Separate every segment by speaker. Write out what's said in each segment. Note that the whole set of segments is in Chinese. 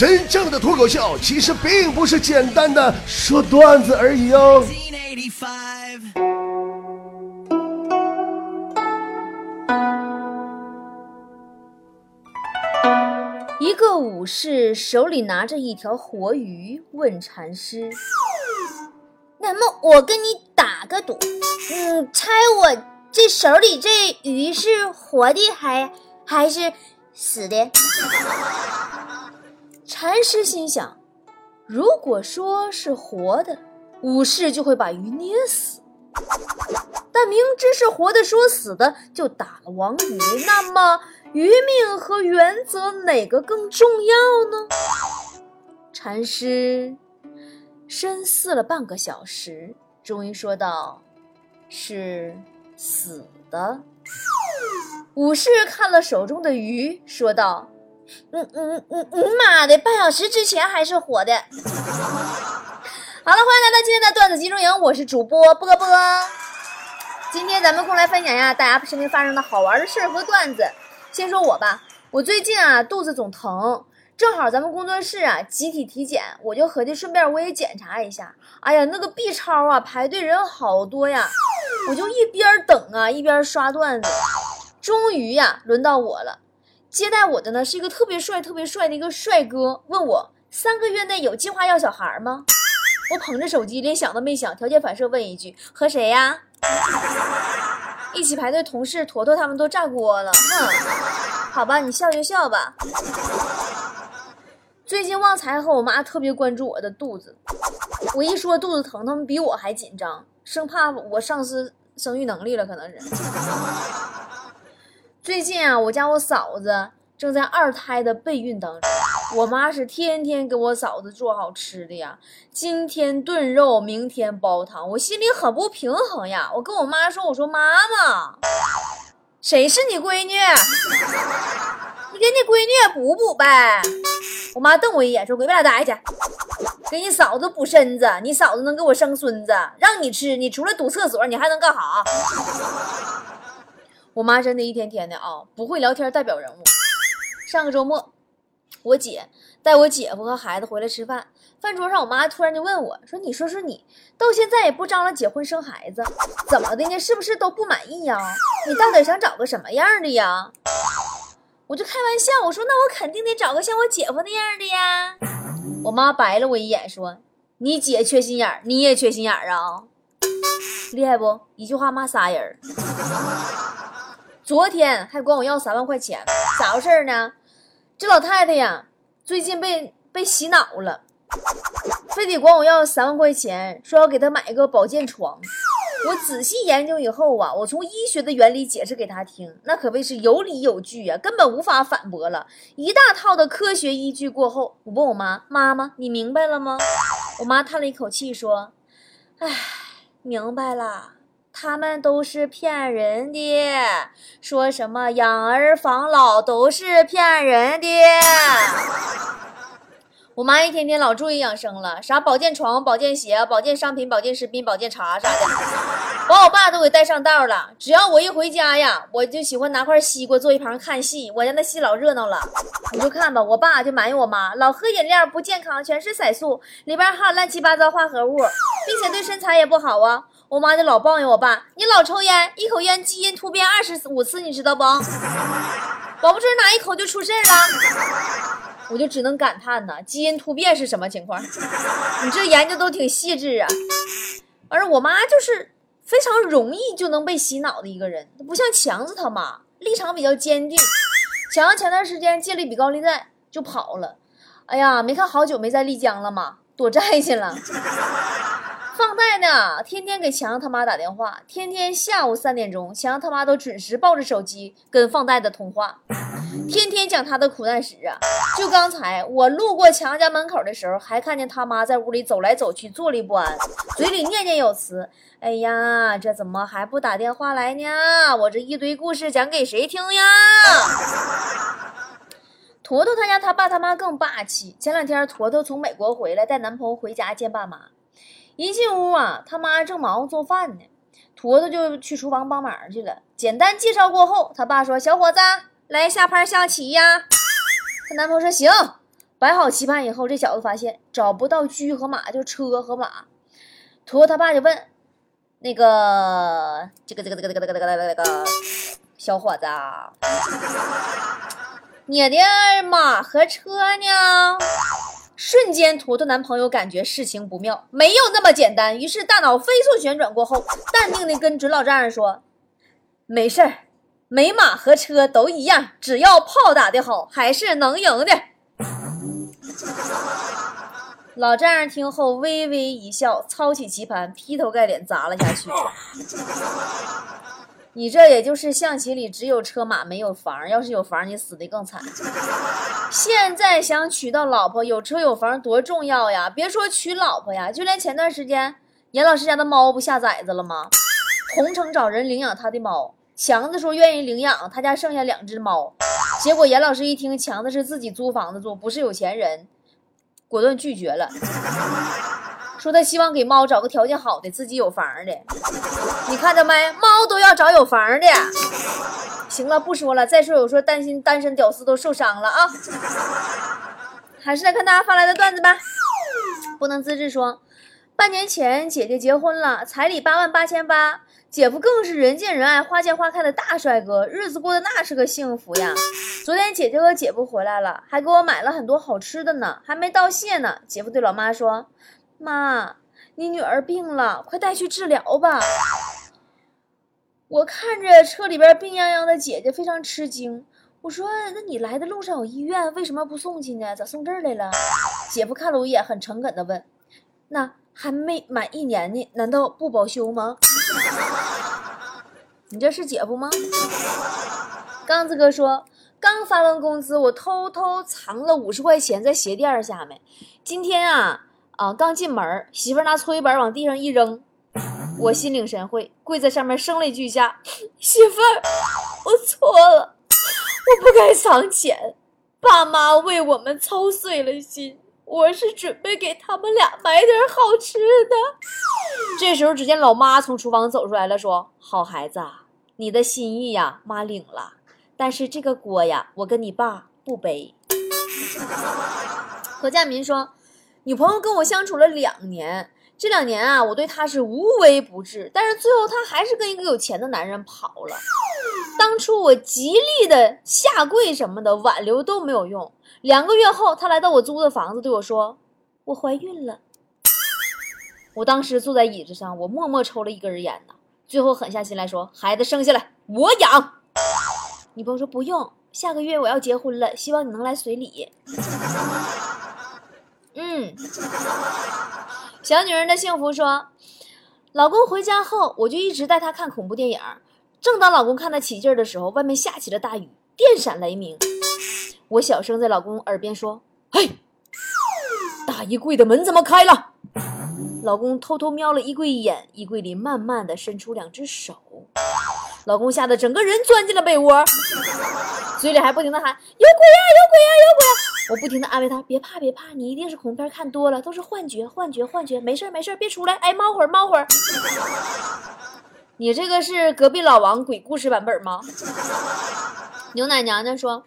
Speaker 1: 真正的脱口秀其实并不是简单的说段子而已哦。
Speaker 2: 一个武士手里拿着一条活鱼，问禅师：“那么我跟你打个赌，你，猜我这手里这鱼是活的还还是死的？”禅师心想：如果说是活的，武士就会把鱼捏死；但明知是活的，说死的就打了王鱼，那么。鱼命和原则哪个更重要呢？禅师深思了半个小时，终于说道：“是死的。”武士看了手中的鱼，说道：“嗯嗯嗯嗯，妈的，半小时之前还是火的。”好了，欢迎来到今天的段子集中营，我是主播波波。今天咱们共来分享一下大家身边发生的好玩的事儿和段子。先说我吧，我最近啊肚子总疼，正好咱们工作室啊集体体检，我就合计顺便我也检查一下。哎呀，那个 B 超啊排队人好多呀，我就一边等啊一边刷段子。终于呀轮到我了，接待我的呢是一个特别帅特别帅的一个帅哥，问我三个月内有计划要小孩吗？我捧着手机连想都没想，条件反射问一句和谁呀？一起排队同事坨坨他们都炸锅了，哼，好吧，你笑就笑吧。最近旺财和我妈特别关注我的肚子，我一说肚子疼，他们比我还紧张，生怕我丧失生育能力了，可能是。最近啊，我家我嫂子正在二胎的备孕当中。我妈是天天给我嫂子做好吃的呀，今天炖肉，明天煲汤，我心里很不平衡呀。我跟我妈说：“我说妈妈，谁是你闺女？你给你闺女补补呗。”我妈瞪我一眼说：“回家待去，给你嫂子补身子，你嫂子能给我生孙子，让你吃，你除了堵厕所，你还能干啥？”我妈真的一天天的啊，不会聊天代表人物。上个周末。我姐带我姐夫和孩子回来吃饭，饭桌上我妈突然就问我说：“你说说你，到现在也不张罗结婚生孩子，怎么的呢？是不是都不满意呀？你到底想找个什么样的呀？”我就开玩笑我说：“那我肯定得找个像我姐夫那样的呀。”我妈白了我一眼说：“你姐缺心眼，你也缺心眼啊？厉害不？一句话骂仨人。昨天还管我要三万块钱，咋回事呢？”这老太太呀，最近被被洗脑了，非得管我要三万块钱，说要给她买一个保健床。我仔细研究以后啊，我从医学的原理解释给她听，那可谓是有理有据呀，根本无法反驳了。一大套的科学依据过后，我问我妈：“妈妈，你明白了吗？”我妈叹了一口气说：“唉，明白了。”他们都是骗人的，说什么养儿防老都是骗人的。我妈一天天老注意养生了，啥保健床、保健鞋、保健商品、保健食品、保健茶啥的，把我爸都给带上道了。只要我一回家呀，我就喜欢拿块西瓜坐一旁看戏，我家那戏老热闹了。你就看吧，我爸就埋怨我妈老喝饮料不健康，全是色素，里边还有乱七八糟化合物，并且对身材也不好啊。我妈就老抱怨我爸，你老抽烟，一口烟基因突变二十五次，你知道不？保不准哪一口就出事了。我就只能感叹呐，基因突变是什么情况？你这研究都挺细致啊。而我妈就是非常容易就能被洗脑的一个人，不像强子他妈立场比较坚定。强子前段时间借了一笔高利贷就跑了，哎呀，没看好久没在丽江了吗？躲债去了。放贷呢，天天给强他妈打电话，天天下午三点钟，强他妈都准时抱着手机跟放贷的通话，天天讲他的苦难史啊。就刚才我路过强家门口的时候，还看见他妈在屋里走来走去，坐立不安，嘴里念念有词。哎呀，这怎么还不打电话来呢？我这一堆故事讲给谁听呀？坨坨他家他爸他妈更霸气。前两天坨坨从美国回来，带男朋友回家见爸妈。一进屋啊，他妈正忙活做饭呢，坨坨就去厨房帮忙去了。简单介绍过后，他爸说：“小伙子，来下盘象棋呀。”她男朋友说：“行，摆好棋盘以后，这小子发现找不到车和马，就车和马。坨坨他爸就问：“那个，这个，这个，这个，这个，这个，这个，这个，小伙子，你的马和车呢？”瞬间，图图男朋友感觉事情不妙，没有那么简单。于是大脑飞速旋转过后，淡定的跟准老丈人说：“没事儿，没马和车都一样，只要炮打得好，还是能赢的。”老丈人听后微微一笑，操起棋盘，劈头盖脸砸了下去。你这也就是象棋里只有车马没有房，要是有房，你死的更惨。现在想娶到老婆，有车有房多重要呀！别说娶老婆呀，就连前段时间严老师家的猫不下崽子了吗？同城找人领养他的猫，强子说愿意领养，他家剩下两只猫。结果严老师一听强子是自己租房子住，不是有钱人，果断拒绝了。说他希望给猫找个条件好的，自己有房的。你看着没？猫都要找有房的。行了，不说了。再说有说担心单身屌丝都受伤了啊。还是来看大家发来的段子吧。不能自制说，半年前姐姐结婚了，彩礼八万八千八，姐夫更是人见人爱、花见花开的大帅哥，日子过得那是个幸福呀。昨天姐姐和姐夫回来了，还给我买了很多好吃的呢，还没道谢呢。姐夫对老妈说。妈，你女儿病了，快带去治疗吧。我看着车里边病殃殃的姐姐，非常吃惊。我说：“那你来的路上有医院，为什么不送去呢？咋送这儿来了？”姐夫看了我一眼，很诚恳的问：“那还没满一年呢，难道不保修吗？” 你这是姐夫吗？刚子哥说：“刚发完工资，我偷偷藏了五十块钱在鞋垫下面。今天啊。”啊！刚进门，媳妇拿搓衣板往地上一扔，我心领神会，跪在上面声泪俱下：“ 媳妇儿，我错了，我不该藏钱，爸妈为我们操碎了心，我是准备给他们俩买点好吃的。”这时候，只见老妈从厨房走出来了，说：“好孩子，你的心意呀，妈领了，但是这个锅呀，我跟你爸不背。”何建民说。女朋友跟我相处了两年，这两年啊，我对她是无微不至，但是最后她还是跟一个有钱的男人跑了。当初我极力的下跪什么的挽留都没有用。两个月后，她来到我租的房子，对我说：“我怀孕了。”我当时坐在椅子上，我默默抽了一根烟呢，最后狠下心来说：“孩子生下来我养。”女朋友说：“不用，下个月我要结婚了，希望你能来随礼。”嗯，小女人的幸福说，老公回家后，我就一直带他看恐怖电影。正当老公看得起劲的时候，外面下起了大雨，电闪雷鸣。我小声在老公耳边说：“嘿，大衣柜的门怎么开了？”老公偷偷瞄了衣柜一眼，衣柜里慢慢的伸出两只手。老公吓得整个人钻进了被窝，嘴里还不停的喊：“有鬼呀，有鬼呀，有鬼呀！”我不停的安慰他：“别怕，别怕，你一定是恐怖片看多了，都是幻觉，幻觉，幻觉，没事没事别出来，哎，猫会儿，猫会儿。”你这个是隔壁老王鬼故事版本吗？牛奶娘娘说，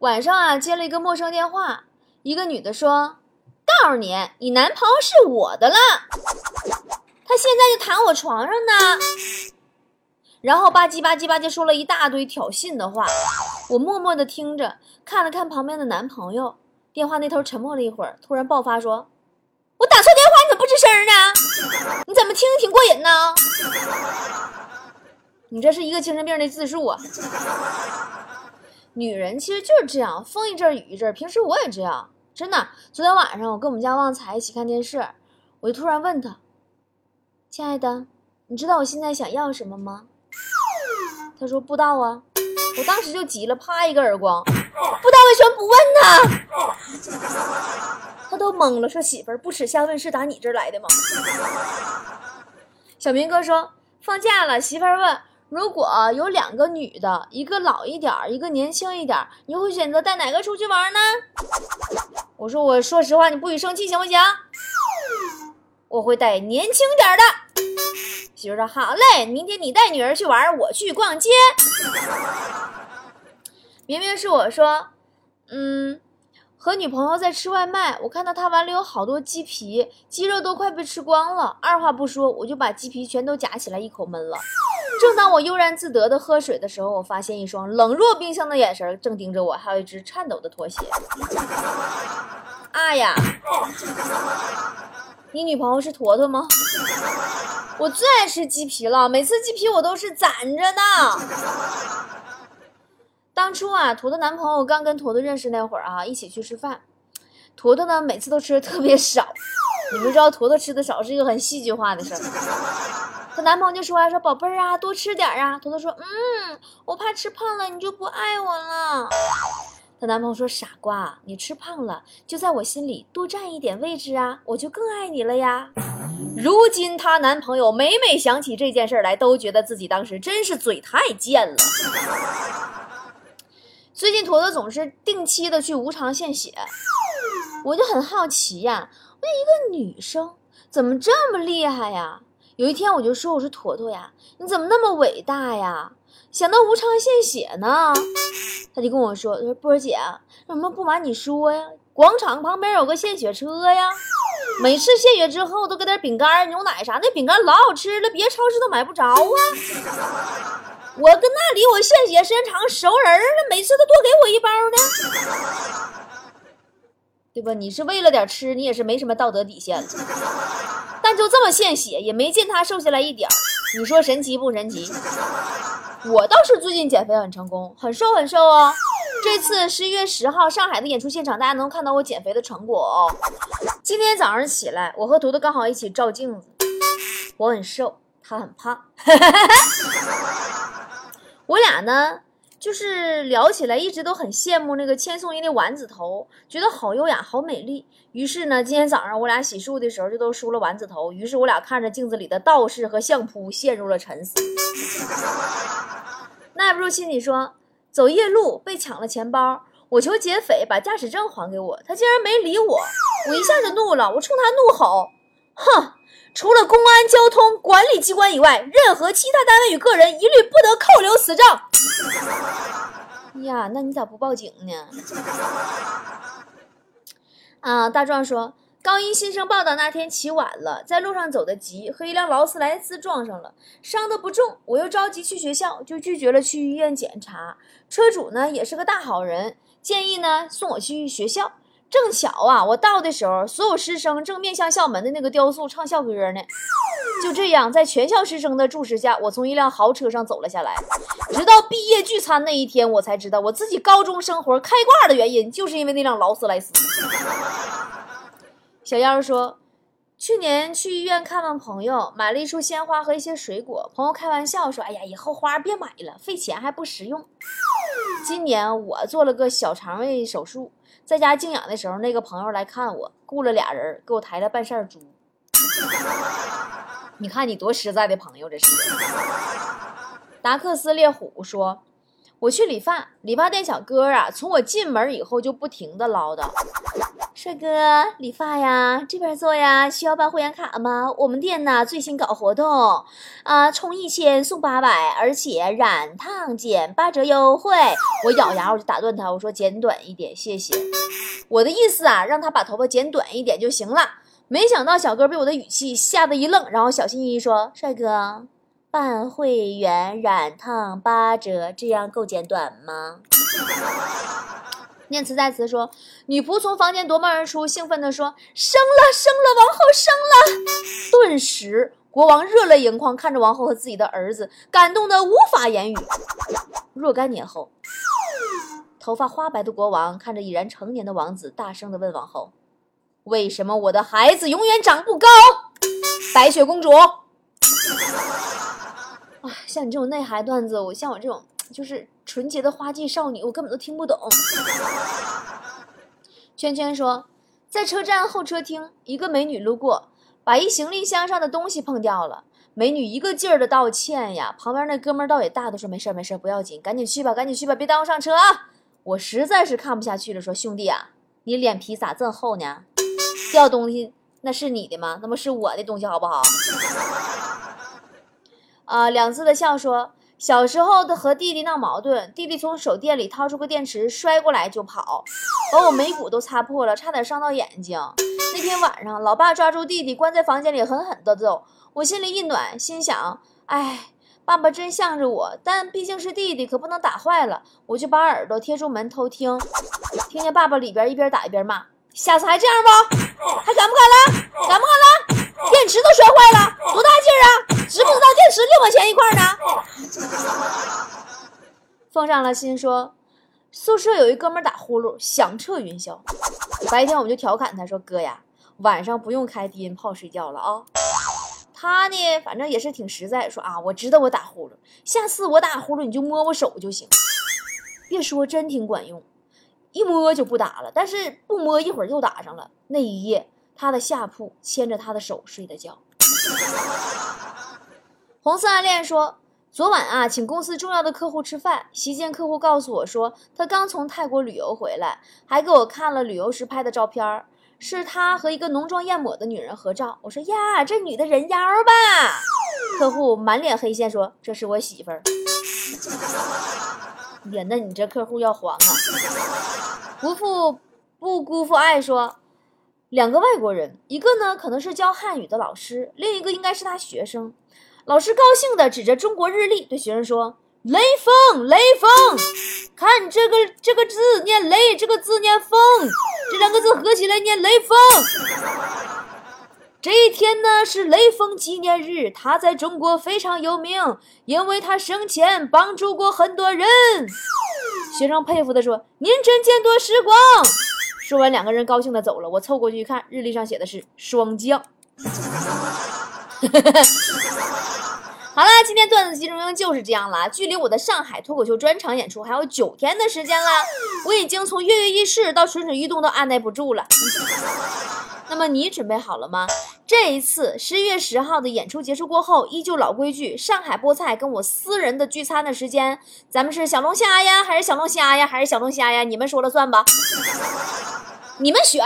Speaker 2: 晚上啊接了一个陌生电话，一个女的说：“告诉你，你男朋友是我的了，他现在就躺我床上呢。”然后吧唧吧唧吧唧说了一大堆挑衅的话，我默默的听着，看了看旁边的男朋友，电话那头沉默了一会儿，突然爆发说：“我打错电话，你怎么不吱声呢？你怎么听着挺过瘾呢？你这是一个精神病的自述啊！女人其实就是这样，风一阵雨一阵。平时我也这样，真的。昨天晚上我跟我们家旺财一起看电视，我就突然问他：“亲爱的，你知道我现在想要什么吗？”他说不知道啊，我当时就急了，啪一个耳光，不知道为什么不问呢？他都懵了，说媳妇儿不耻下问是打你这儿来的吗？小明哥说放假了，媳妇儿问如果有两个女的，一个老一点儿，一个年轻一点儿，你会选择带哪个出去玩呢？我说我说实话，你不许生气行不行？我会带年轻点的。媳妇说：“好嘞，明天你带女儿去玩，我去逛街。”明明是我说：“嗯，和女朋友在吃外卖，我看到他碗里有好多鸡皮，鸡肉都快被吃光了。二话不说，我就把鸡皮全都夹起来一口闷了。正当我悠然自得的喝水的时候，我发现一双冷若冰箱的眼神正盯着我，还有一只颤抖的拖鞋。啊呀！你女朋友是坨坨吗？我最爱吃鸡皮了，每次鸡皮我都是攒着的。当初啊，坨坨男朋友刚跟坨坨认识那会儿啊，一起去吃饭，坨坨呢每次都吃的特别少。你们知道坨坨吃的少是一个很戏剧化的事儿。她男朋友就说啊，说宝贝儿啊，多吃点儿啊。坨坨说，嗯，我怕吃胖了你就不爱我了。她男朋友说，傻瓜，你吃胖了就在我心里多占一点位置啊，我就更爱你了呀。如今她男朋友每每想起这件事来，都觉得自己当时真是嘴太贱了。最近坨坨总是定期的去无偿献血，我就很好奇呀，我一个女生怎么这么厉害呀？有一天我就说，我说坨坨呀，你怎么那么伟大呀？想到无偿献血呢？他就跟我说，他说波儿姐，什么不瞒你说呀，广场旁边有个献血车呀，每次献血之后都给点饼干、牛奶啥，那饼干老好吃了，别超市都买不着啊。我跟那里我献血时间长熟人了，每次都多给我一包的，对吧？你是为了点吃，你也是没什么道德底线了。但就这么献血，也没见他瘦下来一点你说神奇不神奇？我倒是最近减肥很成功，很瘦很瘦哦。这次十一月十号上海的演出现场，大家能看到我减肥的成果哦。今天早上起来，我和图图刚好一起照镜子，我很瘦，他很胖。我俩呢，就是聊起来一直都很羡慕那个千颂伊的丸子头，觉得好优雅、好美丽。于是呢，今天早上我俩洗漱的时候就都梳了丸子头。于是我俩看着镜子里的道士和相扑，陷入了沉思。耐不住亲你说，走夜路被抢了钱包，我求劫匪把驾驶证还给我，他竟然没理我，我一下就怒了，我冲他怒吼：“哼！”除了公安、交通管理机关以外，任何其他单位与个人一律不得扣留此证。呀，那你咋不报警呢？啊，大壮说，高一新生报道那天起晚了，在路上走得急，和一辆劳斯莱斯撞上了，伤得不重。我又着急去学校，就拒绝了去医院检查。车主呢也是个大好人，建议呢送我去学校。正巧啊，我到的时候，所有师生正面向校门的那个雕塑唱校歌呢。就这样，在全校师生的注视下，我从一辆豪车上走了下来。直到毕业聚餐那一天，我才知道我自己高中生活开挂的原因，就是因为那辆劳斯莱斯。小妖说，去年去医院看望朋友，买了一束鲜花和一些水果。朋友开玩笑说：“哎呀，以后花别买了，费钱还不实用。”今年我做了个小肠胃手术。在家静养的时候，那个朋友来看我，雇了俩人给我抬了半扇猪。你看你多实在的朋友，这是。达克斯猎虎说：“我去理发，理发店小哥啊，从我进门以后就不停的唠叨。”帅哥，理发呀，这边做呀，需要办会员卡吗？我们店呢最新搞活动，啊，充一千送八百，而且染烫减八折优惠。我咬牙我就打断他，我说剪短一点，谢谢。我的意思啊，让他把头发剪短一点就行了。没想到小哥被我的语气吓得一愣，然后小心翼翼说：“帅哥，办会员染烫八折，这样够剪短吗？” 念慈在此说，女仆从房间夺门而出，兴奋地说：“生了，生了，王后生了！”顿时，国王热泪盈眶，看着王后和自己的儿子，感动得无法言语。若干年后，头发花白的国王看着已然成年的王子，大声地问王后：“为什么我的孩子永远长不高？”白雪公主，像你这种内涵段子，我像我这种就是。纯洁的花季少女，我根本都听不懂。圈圈说，在车站候车厅，一个美女路过，把一行李箱上的东西碰掉了。美女一个劲儿的道歉呀，旁边那哥们儿倒也大度说：“没事儿没事儿，不要紧，赶紧去吧，赶紧去吧，别耽误上车啊！”我实在是看不下去了，说：“兄弟啊，你脸皮咋这么厚呢？掉东西那是你的吗？那不是我的东西，好不好？”啊，两字的笑说。小时候的和弟弟闹矛盾，弟弟从手电里掏出个电池，摔过来就跑，把我眉骨都擦破了，差点伤到眼睛。那天晚上，老爸抓住弟弟关在房间里，狠狠地揍。我心里一暖，心想：哎，爸爸真向着我，但毕竟是弟弟，可不能打坏了。我就把耳朵贴住门偷听，听见爸爸里边一边打一边骂：“下次还这样不？还敢不敢了？敢不敢了？电池都摔坏了，多大劲儿啊！知不知道电池六毛钱一块呢？”奉上了心说，宿舍有一哥们打呼噜，响彻云霄。白天我们就调侃他说：“哥呀，晚上不用开低音炮睡觉了啊。”他呢，反正也是挺实在，说啊，我知道我打呼噜，下次我打呼噜你就摸我手就行。别说，真挺管用，一摸就不打了，但是不摸一会儿又打上了。那一夜，他的下铺牵着他的手睡的觉。红色暗恋说，昨晚啊，请公司重要的客户吃饭，席间客户告诉我说，他刚从泰国旅游回来，还给我看了旅游时拍的照片儿。是他和一个浓妆艳抹的女人合照。我说呀，这女的人妖吧？客户满脸黑线说：“这是我媳妇儿。”呀，那你这客户要黄啊！不负不辜负爱说，两个外国人，一个呢可能是教汉语的老师，另一个应该是他学生。老师高兴地指着中国日历对学生说：“雷锋，雷锋，看这个这个字念雷，这个字念风。”这两个字合起来念雷锋。这一天呢是雷锋纪念日，他在中国非常有名，因为他生前帮助过很多人。学生佩服的说：“您真见多识广。”说完，两个人高兴的走了。我凑过去一看，日历上写的是霜降。好了，今天段子集中营就是这样了。距离我的上海脱口秀专场演出还有九天的时间了，我已经从跃跃欲试到蠢蠢欲动，都按耐不住了。那么你准备好了吗？这一次十一月十号的演出结束过后，依旧老规矩，上海菠菜跟我私人的聚餐的时间，咱们是小龙虾呀，还是小龙虾呀，还是小龙虾呀？你们说了算吧，你们选。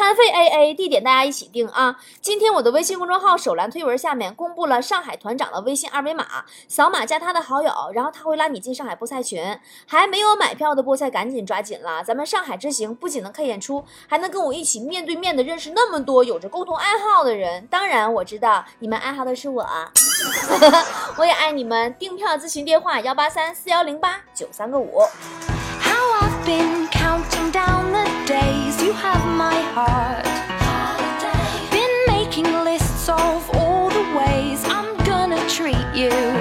Speaker 2: 餐费 A A，地点大家一起定啊！今天我的微信公众号首栏推文下面公布了上海团长的微信二维码，扫码加他的好友，然后他会拉你进上海菠菜群。还没有买票的菠菜赶紧抓紧了，咱们上海之行不仅能看演出，还能跟我一起面对面的认识那么多有着共同爱好的人。当然我知道你们爱好的是我，我也爱你们。订票咨询电话幺八三四幺零八九三个五。
Speaker 3: counting down the days you have my heart. Been making lists of all the ways I'm gonna treat you.